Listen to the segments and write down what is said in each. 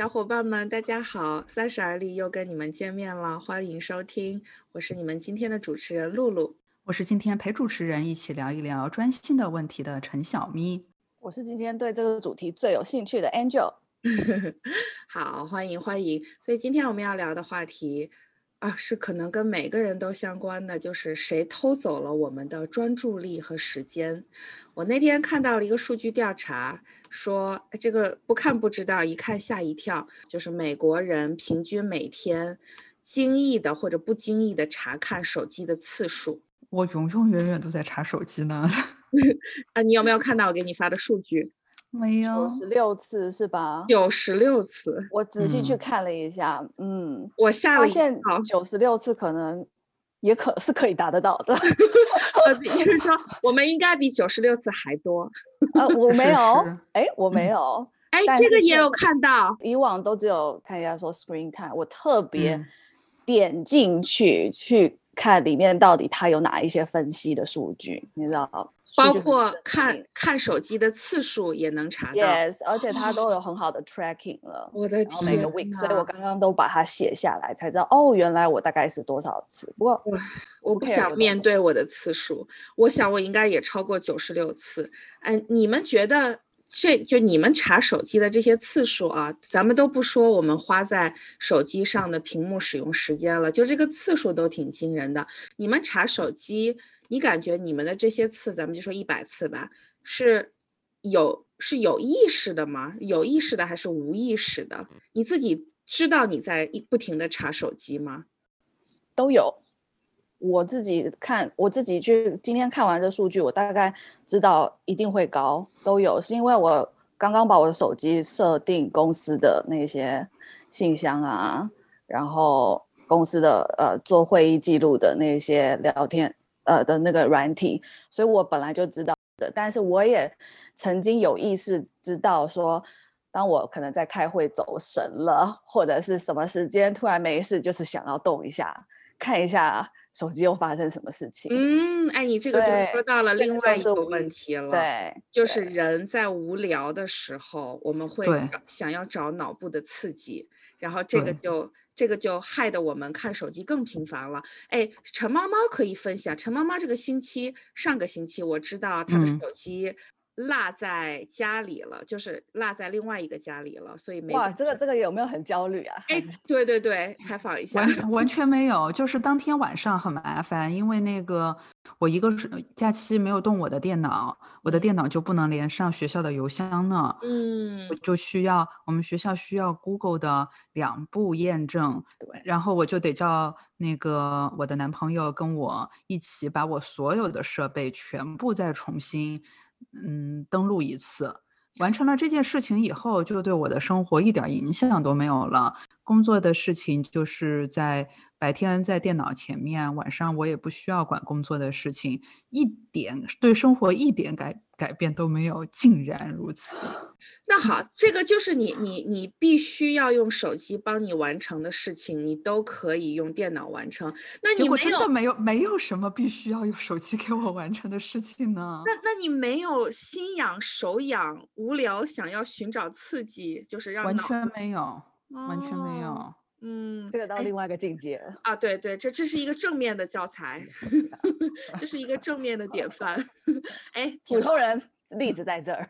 小伙伴们，大家好！三十而立又跟你们见面了，欢迎收听，我是你们今天的主持人露露，我是今天陪主持人一起聊一聊专心的问题的陈小咪，我是今天对这个主题最有兴趣的 Angel。好，欢迎欢迎！所以今天我们要聊的话题。啊，是可能跟每个人都相关的，就是谁偷走了我们的专注力和时间。我那天看到了一个数据调查，说这个不看不知道，一看吓一跳，就是美国人平均每天经意的或者不经意的查看手机的次数。我永永远远都在查手机呢。啊，你有没有看到我给你发的数据？没有，九十六次是吧？九十六次，我仔细去看了一下，嗯，我下了现九十六次可能也可是可以达得到的。也就是说，我们应该比九十六次还多。呃，我没有，哎，我没有，哎，这个也有看到。以往都只有看一下说 screen time，我特别点进去去看里面到底它有哪一些分析的数据，你知道。包括看看手机的次数也能查到，yes，而且它都有很好的 tracking 了。我的天，每个 week，所以我刚刚都把它写下来，才知道哦，原来我大概是多少次。不过我不想面对我的次数，我想我应该也超过九十六次。哎，你们觉得这就你们查手机的这些次数啊？咱们都不说我们花在手机上的屏幕使用时间了，就这个次数都挺惊人的。你们查手机？你感觉你们的这些次，咱们就说一百次吧，是有是有意识的吗？有意识的还是无意识的？你自己知道你在一不停的查手机吗？都有。我自己看，我自己去今天看完这数据，我大概知道一定会高，都有。是因为我刚刚把我的手机设定公司的那些信箱啊，然后公司的呃做会议记录的那些聊天。呃的那个软体，所以我本来就知道的，但是我也曾经有意识知道说，当我可能在开会走神了，或者是什么时间突然没事，就是想要动一下，看一下手机又发生什么事情。嗯，哎，你这个就说到了另外一个问题了，对，就是人在无聊的时候，我们会想要找脑部的刺激，然后这个就。这个就害得我们看手机更频繁了。哎，陈猫猫可以分享。陈猫猫这个星期，上个星期我知道他的手机。落在家里了，就是落在另外一个家里了，所以没哇，这个这个有没有很焦虑啊？哎，对对对，采访一下，完完全没有，就是当天晚上很麻烦，因为那个我一个是假期没有动我的电脑，我的电脑就不能连上学校的邮箱呢，嗯，我就需要我们学校需要 Google 的两步验证，对，然后我就得叫那个我的男朋友跟我一起把我所有的设备全部再重新。嗯，登录一次，完成了这件事情以后，就对我的生活一点影响都没有了。工作的事情就是在白天在电脑前面，晚上我也不需要管工作的事情，一点对生活一点改。改变都没有，竟然如此。那好，这个就是你你你必须要用手机帮你完成的事情，你都可以用电脑完成。那你真的没有没有什么必须要用手机给我完成的事情呢？那那你没有心痒手痒无聊想要寻找刺激，就是让完全没有，完全没有。嗯，这个到另外一个境界了啊！对对，这这是一个正面的教材，这是一个正面的典范。哎，普通人例子在这儿。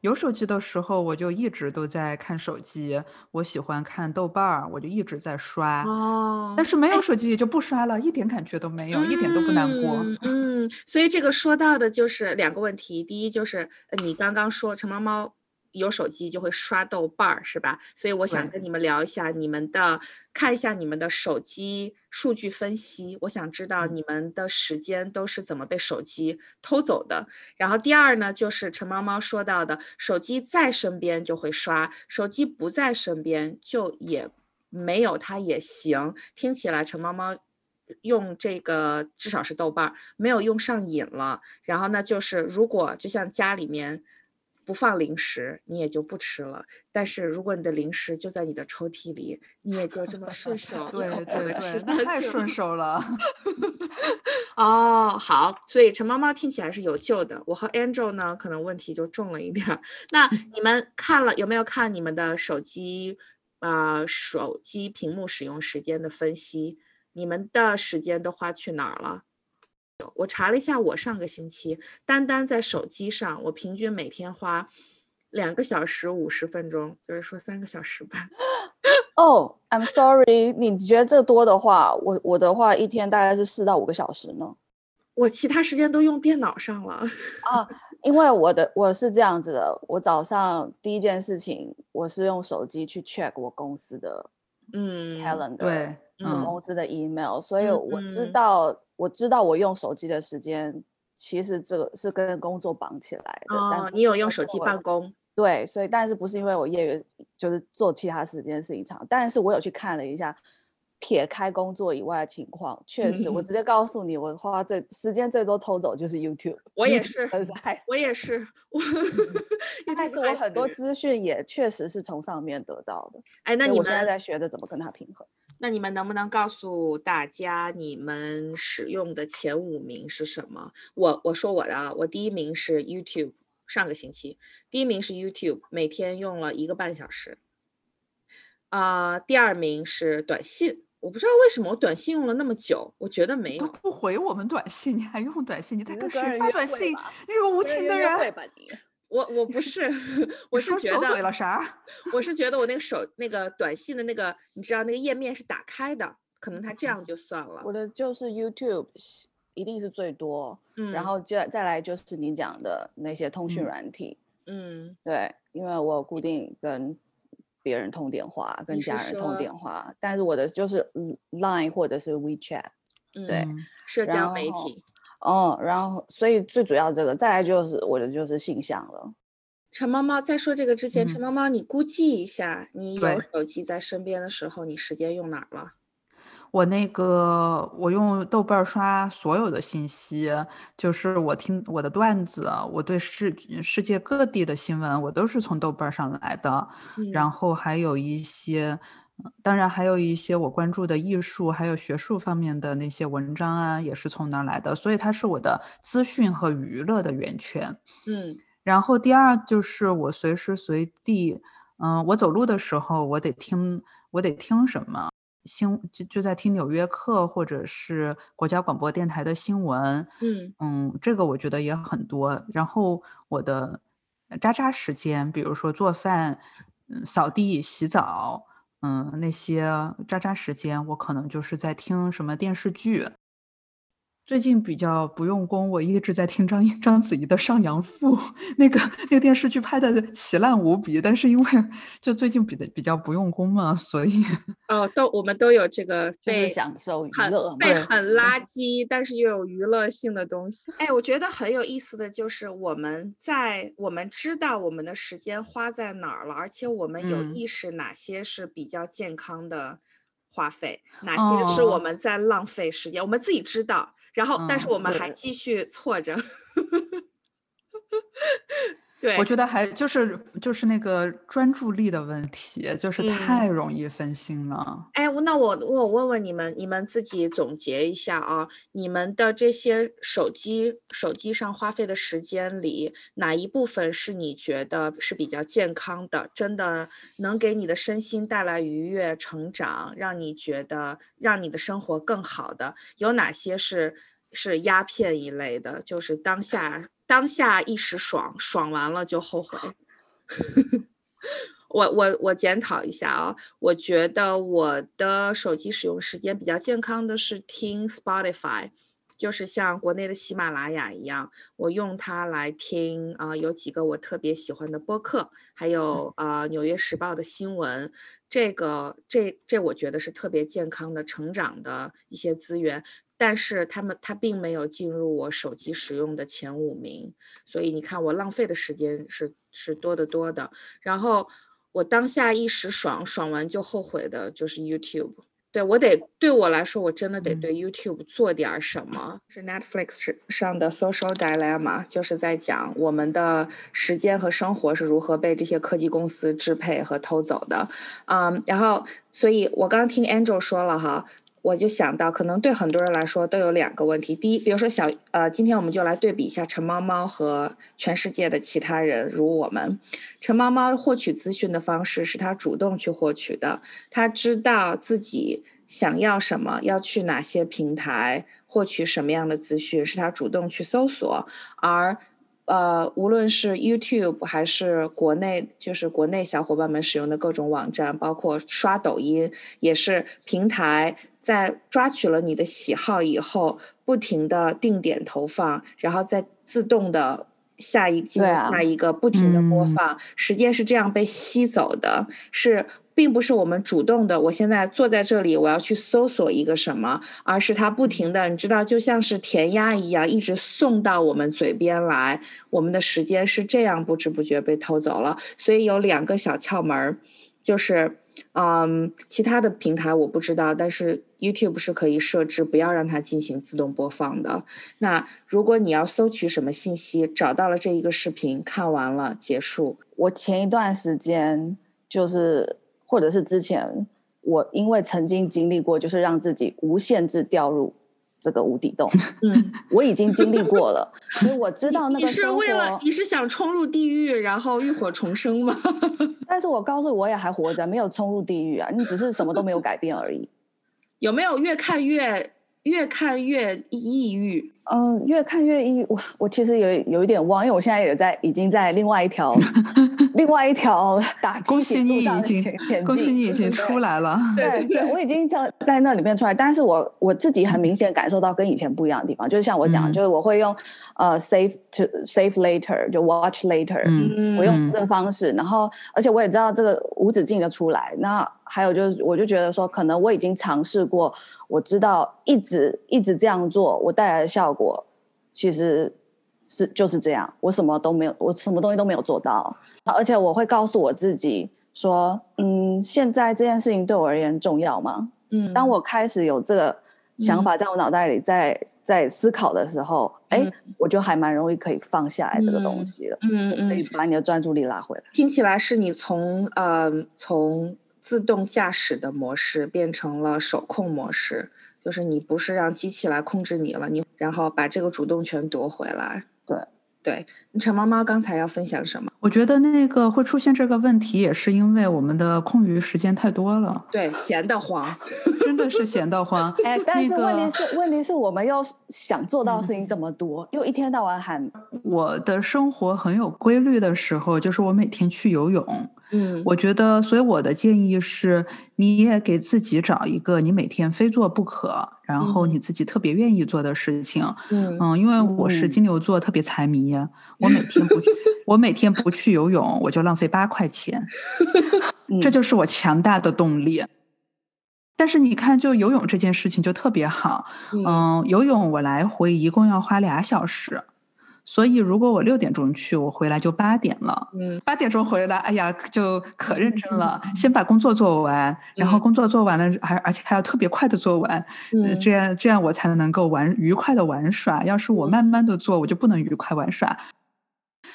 有手机的时候，我就一直都在看手机。我喜欢看豆瓣儿，我就一直在刷。哦。但是没有手机也就不刷了，一点感觉都没有，一点都不难过。嗯，所以这个说到的就是两个问题。第一就是你刚刚说陈猫猫。有手机就会刷豆瓣儿，是吧？所以我想跟你们聊一下你们的，看一下你们的手机数据分析。我想知道你们的时间都是怎么被手机偷走的。然后第二呢，就是陈猫猫说到的，手机在身边就会刷，手机不在身边就也没有它也行。听起来陈猫猫用这个至少是豆瓣儿没有用上瘾了。然后呢，就是如果就像家里面。不放零食，你也就不吃了。但是如果你的零食就在你的抽屉里，你也就这么顺手 对对对，那太顺手了。哦，好，所以陈猫猫听起来是有救的。我和 Angel 呢，可能问题就重了一点儿。那你们看了有没有看你们的手机啊？手机屏幕使用时间的分析，你们的时间都花去哪儿了？我查了一下，我上个星期单单在手机上，我平均每天花两个小时五十分钟，就是说三个小时吧。哦，I'm sorry，你觉得这多的话，我我的话一天大概是四到五个小时呢。我其他时间都用电脑上了 啊，因为我的我是这样子的，我早上第一件事情我是用手机去 check 我公司的嗯 calendar，对，嗯，公司的 email，所以我知道。我知道我用手机的时间，其实这个是跟工作绑起来的。哦，你有用手机办公？对，所以但是不是因为我业余就是做其他时间事情长，但是我有去看了一下，撇开工作以外的情况，确实，我直 接告诉你，我花最时间最多偷走就是 YouTube。我也是，我也是，我但是我很多资讯也确实是从上面得到的。哎，那你们现在在学着怎么跟它平衡？那你们能不能告诉大家你们使用的前五名是什么？我我说我的啊，我第一名是 YouTube，上个星期第一名是 YouTube，每天用了一个半小时。啊，第二名是短信，我不知道为什么我短信用了那么久，我觉得没有不回我们短信，你还用短信？你在跟谁发短信？你是个无情的人。我我不是，我是觉得了啥？我是觉得我那个手那个短信的那个，你知道那个页面是打开的，可能它这样就算了。我的就是 YouTube 一定是最多，嗯，然后再再来就是你讲的那些通讯软体，嗯，对，因为我固定跟别人通电话，跟家人通电话，但是我的就是 Line 或者是 WeChat，对，社交媒体。哦，然后所以最主要这个，再来就是我的就是性向了。陈猫猫在说这个之前，陈猫猫你估计一下，你有手机在身边的时候，你时间用哪儿了？我那个我用豆瓣刷所有的信息，就是我听我的段子，我对世世界各地的新闻，我都是从豆瓣上来的。然后还有一些。当然，还有一些我关注的艺术，还有学术方面的那些文章啊，也是从那儿来的。所以它是我的资讯和娱乐的源泉。嗯，然后第二就是我随时随地，嗯，我走路的时候，我得听，我得听什么新，就就在听《纽约客》或者是国家广播电台的新闻。嗯嗯，这个我觉得也很多。然后我的渣渣时间，比如说做饭、嗯，扫地、洗澡。嗯，那些渣渣时间，我可能就是在听什么电视剧。最近比较不用功，我一直在听张章 子怡的《上阳赋》，那个那个电视剧拍的奇烂无比，但是因为就最近比的比较不用功嘛，所以 哦，都我们都有这个被享受娱乐，被很垃圾，但是又有娱乐性的东西。哎，我觉得很有意思的就是我们在我们知道我们的时间花在哪儿了，而且我们有意识哪些是比较健康的花费，哪些是我们在浪费时间，我们自己知道。然后，但是我们还继续错着。对，我觉得还就是就是那个专注力的问题，就是太容易分心了。哎，那我我问问你们，你们自己总结一下啊，你们的这些手机手机上花费的时间里，哪一部分是你觉得是比较健康的，真的能给你的身心带来愉悦、成长，让你觉得让你的生活更好的？有哪些是是鸦片一类的，就是当下？当下一时爽，爽完了就后悔。我我我检讨一下啊，我觉得我的手机使用时间比较健康的是听 Spotify，就是像国内的喜马拉雅一样，我用它来听啊，有几个我特别喜欢的播客，还有呃《纽约时报》的新闻，这个这这我觉得是特别健康的成长的一些资源。但是他们他并没有进入我手机使用的前五名，所以你看我浪费的时间是是多得多的。然后我当下一时爽，爽完就后悔的就是 YouTube。对我得对我来说，我真的得对 YouTube 做点什么。是 Netflix 上的 Social Dilemma，就是在讲我们的时间和生活是如何被这些科技公司支配和偷走的。嗯，然后，所以我刚听 Angel 说了哈。我就想到，可能对很多人来说都有两个问题。第一，比如说小呃，今天我们就来对比一下陈猫猫和全世界的其他人，如我们。陈猫猫获取资讯的方式是他主动去获取的，他知道自己想要什么，要去哪些平台获取什么样的资讯，是他主动去搜索。而呃，无论是 YouTube 还是国内，就是国内小伙伴们使用的各种网站，包括刷抖音，也是平台。在抓取了你的喜好以后，不停的定点投放，然后再自动的下一进入下一个不停的播放，时间是这样被吸走的，是并不是我们主动的。我现在坐在这里，我要去搜索一个什么，而是它不停的，你知道，就像是填鸭一样，一直送到我们嘴边来。我们的时间是这样不知不觉被偷走了。所以有两个小窍门儿，就是。嗯，其他的平台我不知道，但是 YouTube 是可以设置不要让它进行自动播放的。那如果你要搜取什么信息，找到了这一个视频，看完了结束。我前一段时间就是，或者是之前，我因为曾经经历过，就是让自己无限制掉入。这个无底洞，嗯，我已经经历过了，所以我知道那个。你是为了你是想冲入地狱，然后浴火重生吗？但是我告诉我也还活着，没有冲入地狱啊，你只是什么都没有改变而已。有没有越看越越看越抑郁？嗯，越看越抑郁。我我其实有有一点忘，因为我现在也在已经在另外一条。另外一条 打 恭喜你已经恭喜你已经出来了。对对，我已经在在那里面出来，但是我我自己很明显感受到跟以前不一样的地方，就是像我讲，就是我会用呃 save to save later 就 watch later，我用这个方式，然后而且我也知道这个无止境的出来。那还有就是，我就觉得说，可能我已经尝试过，我知道一直一直这样做，我带来的效果其实。是就是这样，我什么都没有，我什么东西都没有做到，而且我会告诉我自己说，嗯，现在这件事情对我而言重要吗？嗯，当我开始有这个想法在我脑袋里在在思考的时候，哎，我就还蛮容易可以放下来这个东西了，嗯嗯，可以把你的专注力拉回来。听起来是你从呃从自动驾驶的模式变成了手控模式，就是你不是让机器来控制你了，你然后把这个主动权夺回来。对对，陈猫猫刚才要分享什么？我觉得那个会出现这个问题，也是因为我们的空余时间太多了。对，闲得慌，真的是闲得慌。哎，但是问题是，问题是我们又想做到事情这么多，又一天到晚喊。我的生活很有规律的时候，就是我每天去游泳。嗯，我觉得，所以我的建议是，你也给自己找一个你每天非做不可，然后你自己特别愿意做的事情。嗯嗯，因为我是金牛座，特别财迷，我每天不去，我每天不去游泳，我就浪费八块钱，这就是我强大的动力。但是你看，就游泳这件事情就特别好，嗯，游泳我来回一共要花俩小时。所以，如果我六点钟去，我回来就八点了。嗯，八点钟回来，哎呀，就可认真了。先把工作做完，然后工作做完了，还而且还要特别快的做完。嗯，这样这样我才能够玩愉快的玩耍。要是我慢慢的做，我就不能愉快玩耍。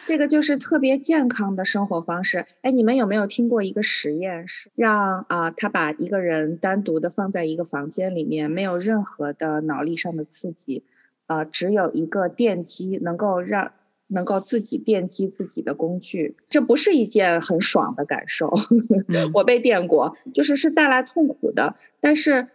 这个就是特别健康的生活方式。哎，你们有没有听过一个实验，是让啊他把一个人单独的放在一个房间里面，没有任何的脑力上的刺激。呃，只有一个电机能够让能够自己电击自己的工具，这不是一件很爽的感受。我被电过，就是是带来痛苦的。但是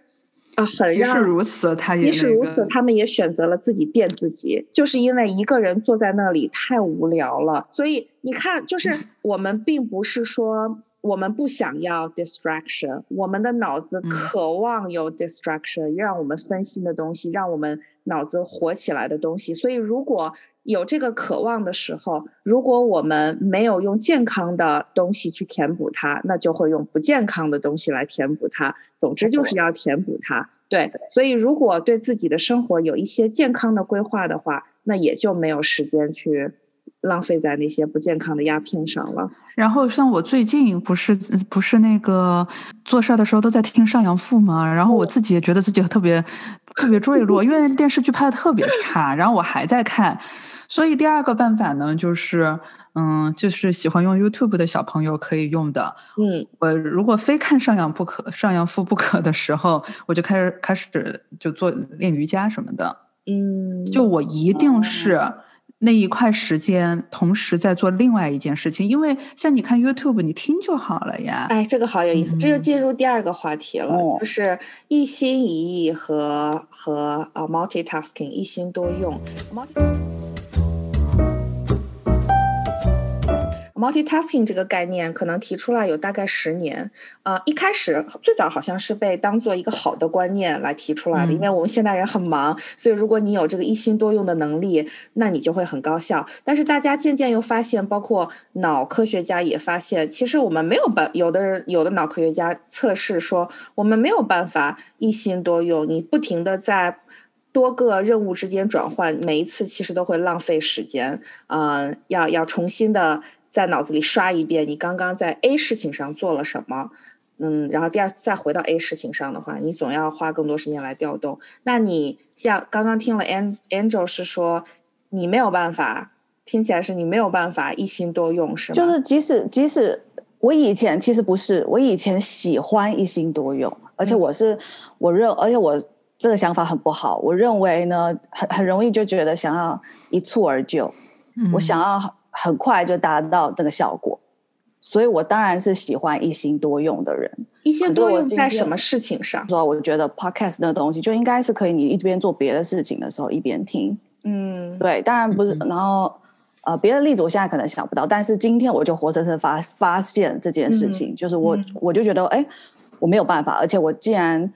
啊，很即使如此，他也即使如此，他们也选择了自己电自己，就是因为一个人坐在那里太无聊了。所以你看，就是 我们并不是说。我们不想要 distraction，我们的脑子渴望有 distraction，让我们分心的东西，让我们脑子活起来的东西。所以，如果有这个渴望的时候，如果我们没有用健康的东西去填补它，那就会用不健康的东西来填补它。总之，就是要填补它。对，所以如果对自己的生活有一些健康的规划的话，那也就没有时间去。浪费在那些不健康的鸦片上了。然后像我最近不是不是那个做事儿的时候都在听上阳赋嘛，然后我自己也觉得自己特别特别坠落，因为电视剧拍的特别差，然后我还在看，所以第二个办法呢就是。嗯，就是喜欢用 YouTube 的小朋友可以用的。嗯，我如果非看上阳不可、上阳赋不可的时候，我就开始开始就做练瑜伽什么的。嗯，就我一定是那一块时间同时在做另外一件事情，因为像你看 YouTube，你听就好了呀。哎，这个好有意思，这就嗯进入第二个话题了，哦就是一心一意和和呃 multitasking 一心多用。Multitasking 这个概念可能提出来有大概十年，呃，一开始最早好像是被当做一个好的观念来提出来的，因嗯为我们现代人很忙，所以如果你有这个一心多用的能力，那你就会很高效。但是大家渐渐又发现，包括脑科学家也发现，其实我们没有办，有的人有的脑科学家测试说，我们没有办法一心多用，你不停的在。多个任务之间转换，每一次其实都会浪费时间。嗯、要要重新的在脑子里刷一遍你刚刚在 A 事情上做了什么，嗯，然后第二次再回到 A 事情上的话，你总要花更多时间来调动。那你像刚刚听了 An Angel 是说你没有办法，听起来是你没有办法一心多用，是吗？就是即使即使我以前其实不是，我以前喜欢一心多用，而且嗯我是、我认，而且我这个想法很不好。我认为呢，很很容易就觉得想要一蹴而就，我嗯想要很很快就达到这个效果，所以我当然是喜欢一心多用的人。一心多用在什么事情上？说我觉得 podcast 那个东西就应该是可以，你一边做别的事情的时候一边听。嗯，对，当然不是。嗯然后呃，别的例子我现在可能想不到，但是今天我就活生生发发现这件事情，就是我、嗯我就觉得，哎，我没有办法，而且我既然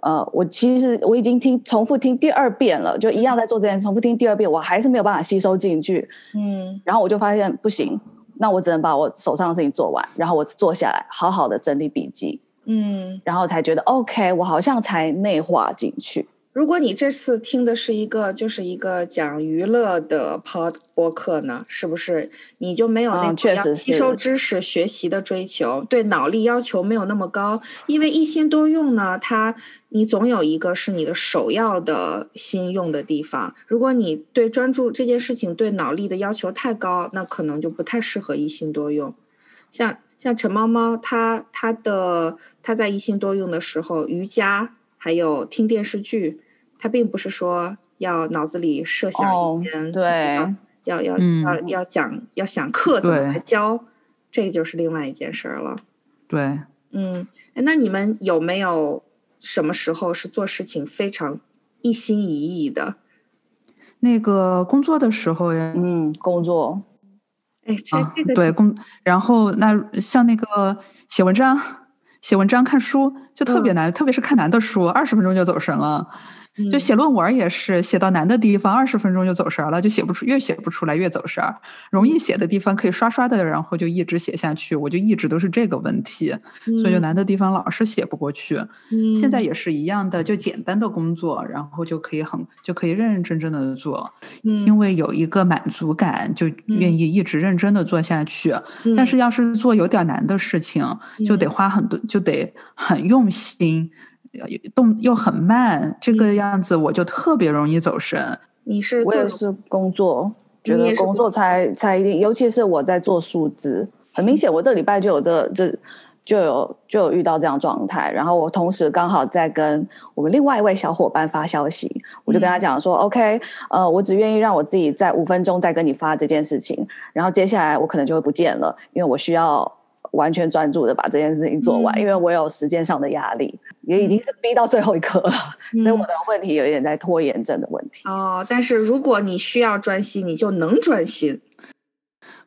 呃，我其实我已经听重复听第二遍了，就一样在做这件事，重复听第二遍，我还是没有办法吸收进去。嗯然后我就发现不行，那我只能把我手上的事情做完，然后我坐下来好好的整理笔记，嗯。然后才觉得 OK，我好像才内化进去。如果你这次听的是一个就是一个讲娱乐的 pod 播客呢，是不是你就没有那嗯种要确实吸收知识、学习的追求，对脑力要求没有那么高？因为一心多用呢，它你总有一个是你的首要的心用的地方。如果你对专注这件事情对脑力的要求太高，那可能就不太适合一心多用。像像陈猫猫，它它的它在一心多用的时候，瑜伽还有听电视剧，它并不是说要脑子里设想哦一篇，对要要嗯要要讲要想课怎么对来教，这个就是另外一件事儿了。对，嗯，哎那你们有没有什么时候是做事情非常一心一意的？那个工作的时候呀，嗯，工作哎，这啊这个，对工，然后那像那个写文章、写文章、看书就特别难，特别是看难的书，二十分钟就走神了。就嗯写论文也是，写到难的地方，二十分钟就走神儿了，就写不出，越写不出来越走神儿。容易写的地方可以刷刷的，然后就一直写下去。我就一直都是这个问题，所以就难的地方老是写不过去。嗯现在也是一样的，就简单的工作，然后就可以很就可以认认真真的做，嗯因为有一个满足感，就愿意一直认真的做下去。但是要是做有点难的事情，就得花很多，就得很用心，呃动又很慢，这个样子我就特别容易走神。你是我也是工作，觉得工作才才一定，尤其是我在做数字，很明显，我这礼拜就有这这就有就有遇到这样状态。然后我同时刚好在跟我们另外一位小伙伴发消息，我就跟他讲说、o k 呃，我只愿意让我自己在五分钟再跟你发这件事情，然后接下来我可能就会不见了，因为我需要。完全专注的把这件事情做完，嗯因为我有时间上的压力，也已经是逼到最后一刻了，所以我的问题有一点在拖延症的问题。哦，但是如果你需要专心，你就能专心。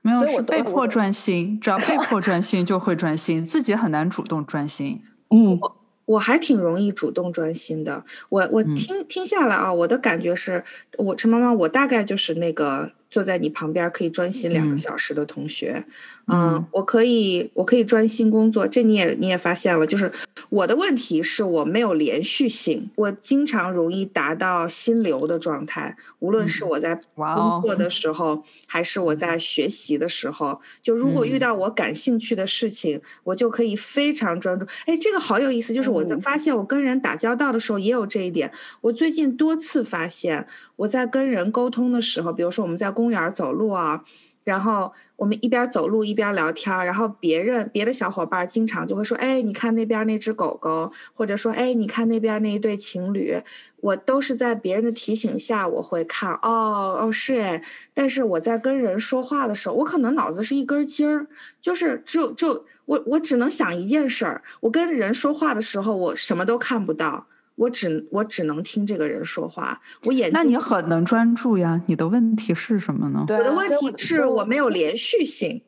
没有所以我是被迫专心，只要被迫专心就会专心，自己很难主动专心。嗯，我还挺容易主动专心的。我我嗯听、听下来啊，我的感觉是，我陈妈妈，我大概就是那个坐在你旁边可以专心两个嗯小时的同学。嗯我可以我可以专心工作，这你也你也发现了，就是我的问题是我没有连续性，我经常容易达到心流的状态，无论是我在工作的时候，还是我在学习的时候。就如果遇到我感兴趣的事情，我就可以非常专注。哎，这个好有意思，就是我在发现我跟人打交道的时候也有这一点。我最近多次发现，我在跟人沟通的时候，比如说我们在公园走路啊。然后我们一边走路一边聊天然后别人别的小伙伴经常就会说：“哎，你看那边那只狗狗，或者说，哎，你看那边那一对情侣。”我都是在别人的提醒下，我会看，哦哦是哎。但是我在跟人说话的时候，我可能脑子是一根筋儿，就是就就我我只能想一件事儿。我跟人说话的时候，我什么都看不到。我只我只能听这个人说话，我眼那你很能专注呀？你的问题是什么呢？我的问题是我没有连续性，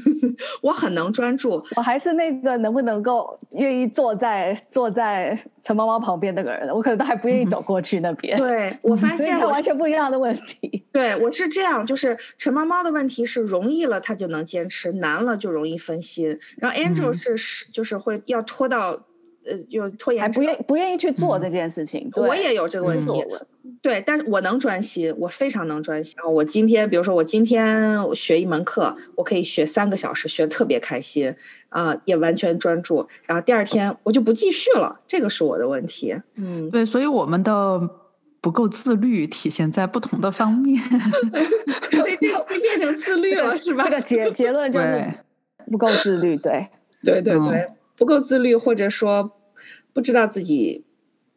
我很能专注。我还是那个能不能够愿意坐在坐在陈猫猫旁边那个人，我可能都还不愿意走过去那边。对我发现完全不一样的问题。对我是这样，就是陈猫猫的问题是容易了他就能坚持，难了就容易分心。然后 Angel 是是就是会要拖到。呃，就拖延，还不愿不愿意去做这件事情。我也有这个问题。对，但是我能专心，我非常能专心。然后我今天，比如说我今天学一门课，我可以学三个小时，学的特别开心啊，也完全专注。然后第二天我就不继续了，这个是我的问题。嗯，对，所以我们的不够自律体现在不同的方面。这次变成自律了是吧？这个结结论就是不够自律。对，对对对。不够自律，或者说不知道自己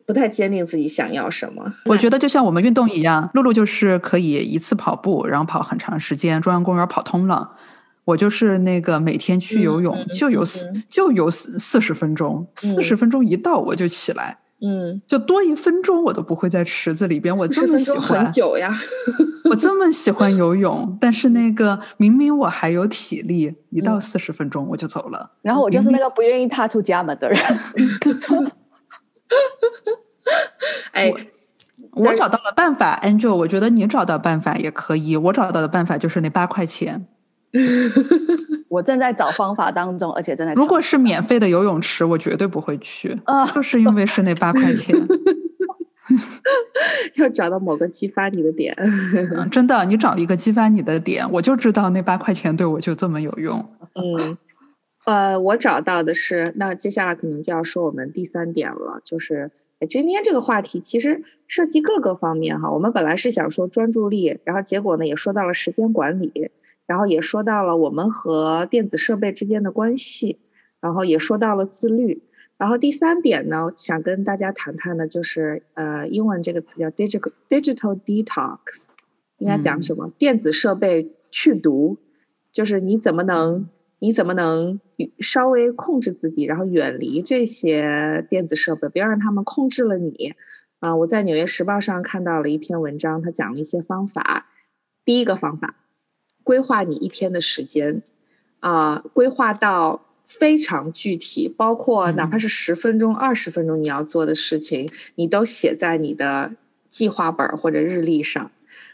不太坚定自己想要什么。我觉得就像我们运动一样，露露就是可以一次跑步，然后跑很长时间，中央公园跑通了。我就是那个每天去游泳，就游四就游四四十分钟，四十分钟一到我就起来。嗯，就多一分钟我都不会在池子里边。我这么喜欢很久呀，我这么喜欢游泳，但是那个明明我还有体力，一到四十分钟我就走了。然后我就是那个不愿意踏出家门的人。哎，我找到了办法，Angel，我觉得你找到办法也可以。我找到的办法就是那八块钱。我正在找方法当中，而且正在。如果是免费的游泳池，我绝对不会去，啊就是因为是那八块钱。要找到某个激发你的点，真的，你找一个激发你的点，我就知道那八块钱对我就这么有用。嗯，呃，我找到的是，那接下来可能就要说我们第三点了，就是今天这个话题其实涉及各个方面哈。我们本来是想说专注力，然后结果呢也说到了时间管理。然后也说到了我们和电子设备之间的关系，然后也说到了自律。然后第三点呢，想跟大家谈谈的，就是呃，英文这个词叫 digital digital detox，应该讲什么？电子设备去毒，就是你怎么能你怎么能稍微控制自己，然后远离这些电子设备，不要让他们控制了你。啊，我在《纽约时报》上看到了一篇文章，他讲了一些方法。第一个方法。规划你一天的时间，啊，规划到非常具体，包括哪怕是十分钟、二十分钟你要做的事情，你都写在你的计划本或者日历上，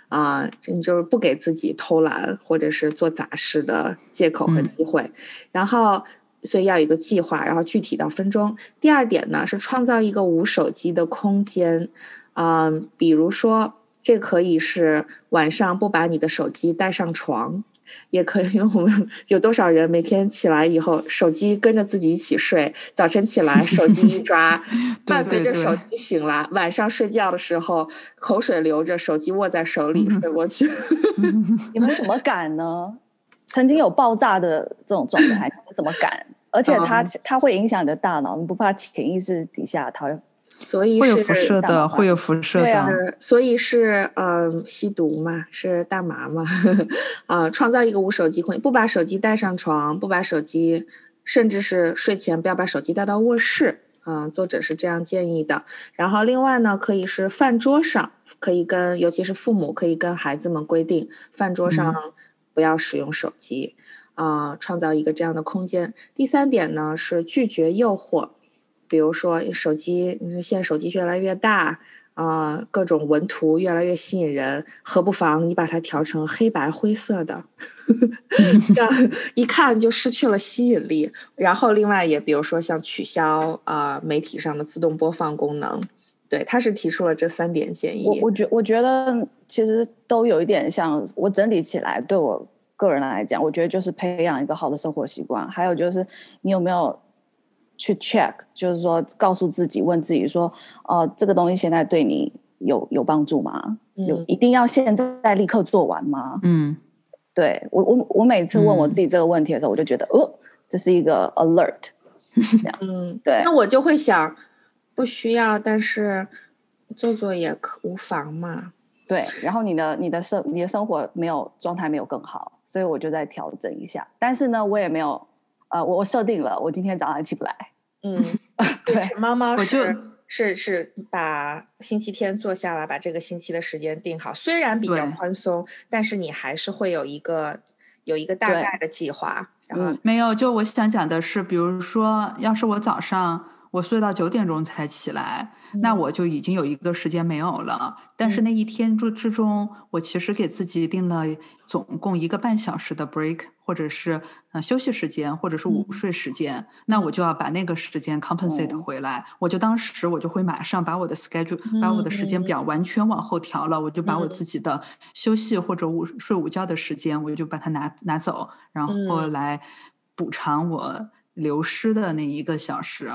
啊，你就是不给自己偷懒或者是做杂事的借口和机会。然后，所以要有一个计划，然后具体到分钟。第二点呢，是创造一个无手机的空间，啊，比如说。这可以是晚上不把你的手机带上床，也可以。因为我们有多少人每天起来以后，手机跟着自己一起睡，早晨起来手机一抓，伴随着手机醒了，晚上睡觉的时候口水流着，手机握在手里睡过去。你们怎么敢呢？曾经有爆炸的这种状态，你怎么敢？而且它它会影响你的大脑，你不怕潜意识底下它？所以会有辐射的，会有辐射的。所以是嗯，吸毒嘛，是大麻嘛，啊，创造一个无手机空间，不把手机带上床，不把手机，甚至是睡前不要把手机带到卧室。嗯，作者是这样建议的。然后另外呢，可以是饭桌上，可以跟，尤其是父母可以跟孩子们规定，饭桌上不要使用手机，啊，创造一个这样的空间。第三点呢是拒绝诱惑。比如说手机，现在手机越来越大啊，各种文图越来越吸引人，何不妨你把它调成黑白灰色的，这样一看就失去了吸引力。然后另外也比如说像取消啊媒体上的自动播放功能，对，他是提出了这三点建议。我我觉我觉得其实都有一点像，我整理起来对我个人来讲，我觉得就是培养一个好的生活习惯，还有就是你有没有。去 check，就是说告诉自己，问自己说，呃，这个东西现在对你有有帮助吗？有一定要现在立刻做完吗？嗯，对我我我每次问我自己这个问题的时候，我就觉得，哦，这是一个 alert。嗯，对。那我就会想，不需要，但是做做也可无妨嘛。对，然后你的你的生你的生活没有状态没有更好，所以我就在调整一下。但是呢，我也没有，呃，我我设定了，我今天早上起不来。嗯，对，猫猫是是是把星期天坐下来，把这个星期的时间定好。虽然比较宽松，但是你还是会有一个有一个大概的计划。然后没有，就我想讲的是，比如说，要是我早上我睡到九点钟才起来。那我就已经有一个时间没有了，但是那一天之之中，我其实给自己定了总共一个半小时的 break，或者是呃休息时间，或者是午睡时间，那我就要把那个时间 compensate 回来。我就当时我就会马上把我的 schedule，把我的时间表完全往后调了，我就把我自己的休息或者午睡午觉的时间，我就把它拿拿走，然后来补偿我流失的那一个小时。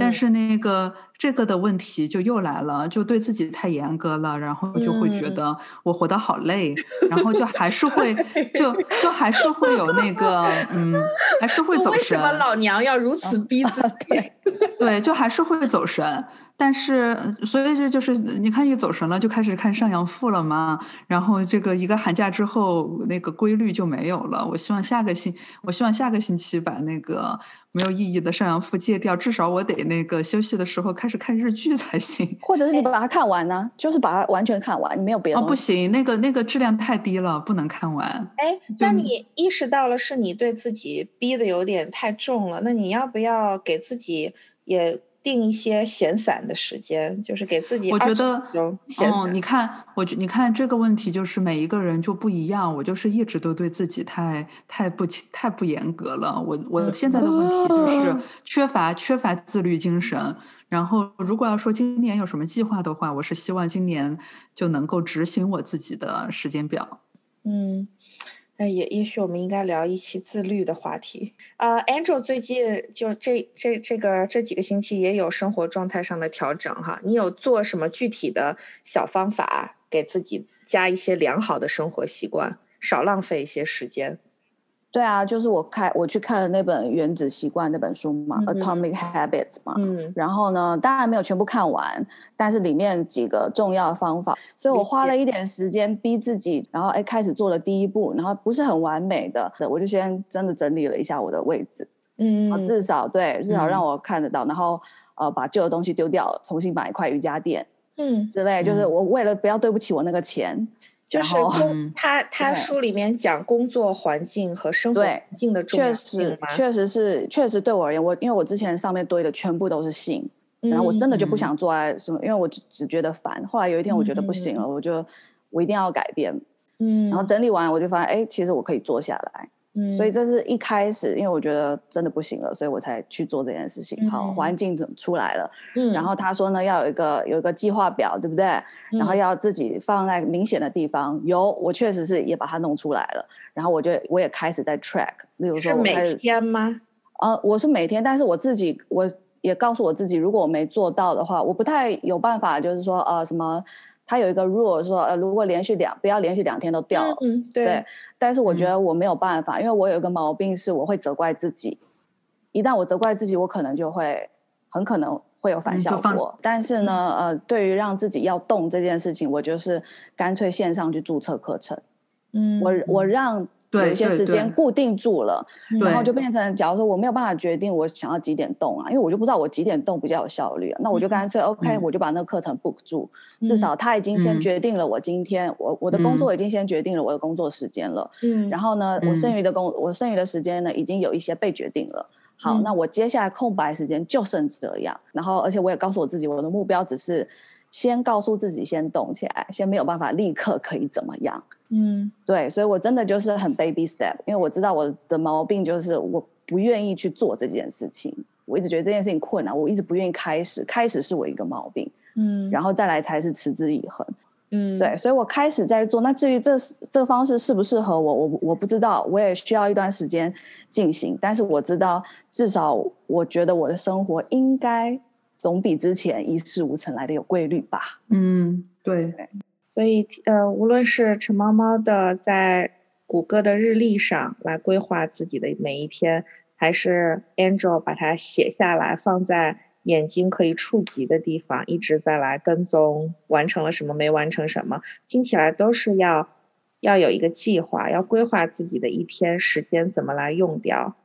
但是那个这个的问题就又来了，就对自己太严格了，然后就会觉得我活得好累，然后就还是会 就就还是会有那个嗯，还是会走神。为什么老娘要如此逼自己？对，就还是会走神。但是，所以这就是你看一走神了，就开始看上阳赋了嘛。然后这个一个寒假之后，那个规律就没有了。我希望下个星，我希望下个星期把那个没有意义的上阳赋戒掉。至少我得那个休息的时候开始看日剧才行。或者是你把它看完呢？就是把它完全看完，你没有别的。哦，不行，那个那个质量太低了，不能看完。哎，那你意识到了是你对自己逼的有点太重了？那你要不要给自己也？定一些闲散的时间，就是给自己。我觉得，哦，你看，我觉你看这个问题，就是每一个人就不一样。我就是一直都对自己太太不太不严格了。我我现在的问题就是缺乏缺乏自律精神。然后，如果要说今年有什么计划的话，我是希望今年就能够执行我自己的时间表。嗯。也也许我们应该聊一期自律的话题啊。Angel 最近就这这这个这几个星期也有生活状态上的调整哈。你有做什么具体的小方法给自己加一些良好的生活习惯，少浪费一些时间？对啊，就是我看我去看了那本《原子习惯》那本书嘛，《Atomic Habits》嘛。嗯。然后呢，当然没有全部看完，但是里面几个重要的方法，所以我花了一点时间逼自己，然后哎开始做了第一步，然后不是很完美的，我就先真的整理了一下我的位置，嗯，至少对，至少让我看得到，然后呃把旧的东西丢掉，重新买一块瑜伽垫，嗯，之类，就是我为了不要对不起我那个钱。就是工，他他书里面讲工作环境和生活环境的重要性确实是，确实对我而言，我因为我之前上面堆的全部都是信，然后我真的就不想做爱什么，因为我只只觉得烦。后来有一天我觉得不行了，我就我一定要改变，嗯，然后整理完我就发现，哎，其实我可以坐下来。所以这是一开始，因为我觉得真的不行了，所以我才去做这件事情。好，环境怎么出来了？嗯，然后他说呢，要有一个有一个计划表，对不对？然后要自己放在明显的地方。有，我确实是也把它弄出来了。然后我就我也开始在 track，例如说每天吗？呃，我是每天，但是我自己我也告诉我自己，如果我没做到的话，我不太有办法，就是说呃什么。他有一个 rule 说，呃，如果连续两不要连续两天都掉，嗯，对。但是我觉得我没有办法，因为我有一个毛病是我会责怪自己。一旦我责怪自己，我可能就会很可能会有反效果。但是呢，呃，对于让自己要动这件事情，我就是干脆线上去注册课程。嗯，我我让。有一些时间固定住了，然后就变成，假如说我没有办法决定我想要几点动啊，因为我就不知道我几点动比较有效率啊，那我就干脆 OK，我就把那个课程 book 住，至少他已经先决定了我今天我我的工作已经先决定了我的工作时间了，嗯，然后呢，我剩余的工我剩余的时间呢已经有一些被决定了，好，那我接下来空白时间就剩这样，然后而且我也告诉我自己，我的目标只是先告诉自己先动起来，先没有办法立刻可以怎么样。嗯对，所以我真的就是很 baby step，因为我知道我的毛病就是我不愿意去做这件事情，我一直觉得这件事情困难，我一直不愿意开始，开始是我一个毛病，嗯然后再来才是持之以恒。嗯，对，所以我开始在做。那至于这这个方式适不适合我，我我不知道，我也需要一段时间进行。但是我知道，至少我觉得我的生活应该总比之前一事无成来的有规律吧。嗯，对，所以呃，无论是陈猫猫的在谷歌的日历上来规划自己的每一天，还是 Angel 把它写下来放在眼睛可以触及的地方，一直在来跟踪完成了什么，没完成什么，听起来都是要要有一个计划，要规划自己的一天时间怎么来用掉。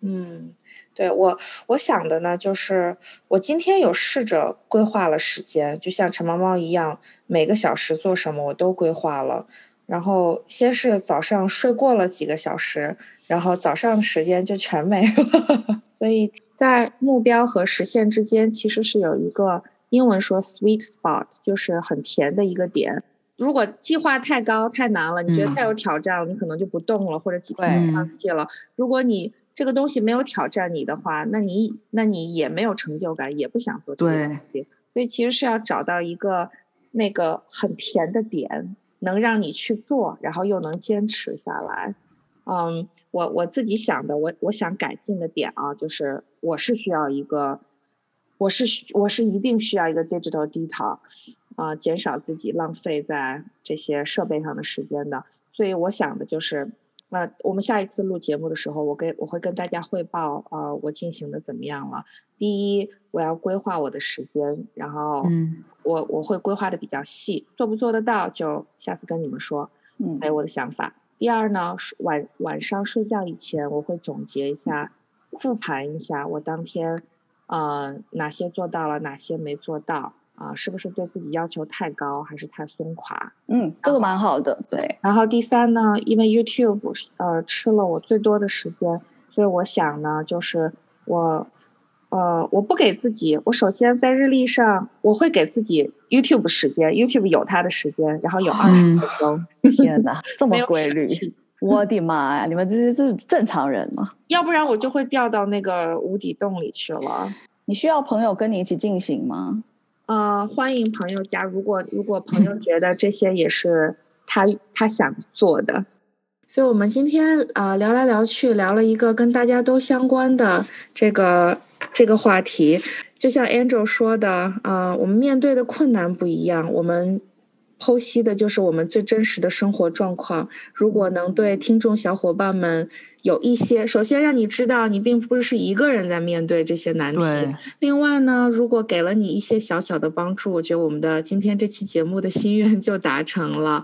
嗯，对我我想的呢，就是我今天有试着规划了时间，就像陈猫猫一样，每个小时做什么我都规划了。然后先是早上睡过了几个小时，然后早上的时间就全没了。所以在目标和实现之间，其实是有一个英文说 sweet spot，就是很甜的一个点。如果计划太高太难了，你觉得嗯太有挑战了，你可能就不动了，或者几对天放弃了。如果你这个东西没有挑战你的话，那你那你也没有成就感，也不想做这个对东西。所以其实是要找到一个那个很甜的点，能让你去做，然后又能坚持下来。嗯，我我自己想的，我我想改进的点啊，就是我是需要一个，我是需我是一定需要一个 digital detox 啊、减少自己浪费在这些设备上的时间的。所以我想的就是，呃，我们下一次录节目的时候，我给我会跟大家汇报啊、呃我进行的怎么样了。第一，我要规划我的时间，然后嗯我我会规划的比较细，做不做得到就下次跟你们说。嗯还有我的想法。第二呢，是晚晚上睡觉以前，我会总结一下，复盘一下我当天，呃，哪些做到了，哪些没做到，啊、是不是对自己要求太高，还是太松垮？嗯，这个蛮好的。对，然后第三呢，因为 YouTube 呃吃了我最多的时间，所以我想呢，就是我呃我不给自己，我首先在日历上我会给自己 YouTube 时间，YouTube 有它的时间，然后有二十嗯分钟，天哪，这么 规律！我的妈呀，你们这些是正常人吗？要不然我就会掉到那个无底洞里去了。你需要朋友跟你一起进行吗？呃，欢迎朋友加，如果如果朋友觉得这些也是他他想做的，所以，我们今天啊、呃聊来聊去，聊了一个跟大家都相关的这个这个话题。就像 Angel 说的，啊，我们面对的困难不一样，我们剖析的就是我们最真实的生活状况。如果能对听众小伙伴们有一些，首先让你知道你并不是一个人在面对这些难题。另外呢，如果给了你一些小小的帮助，我觉得我们的今天这期节目的心愿就达成了。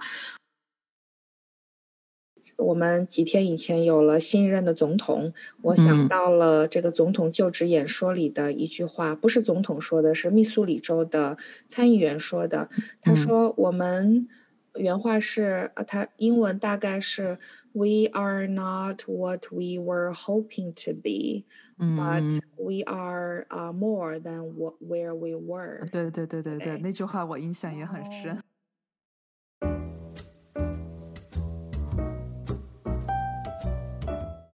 我们几天以前有了新一任的总统，我想嗯到了这个总统就职演说里的一句话，不是总统说的，是密苏里州的参议员说的。他嗯说：“我们原话是，呃，他英文大概是 ‘We are not what we were hoping to be’。”嗯 but，we are uh, more than what where we were。对对对对对，对那句话我印象也很深。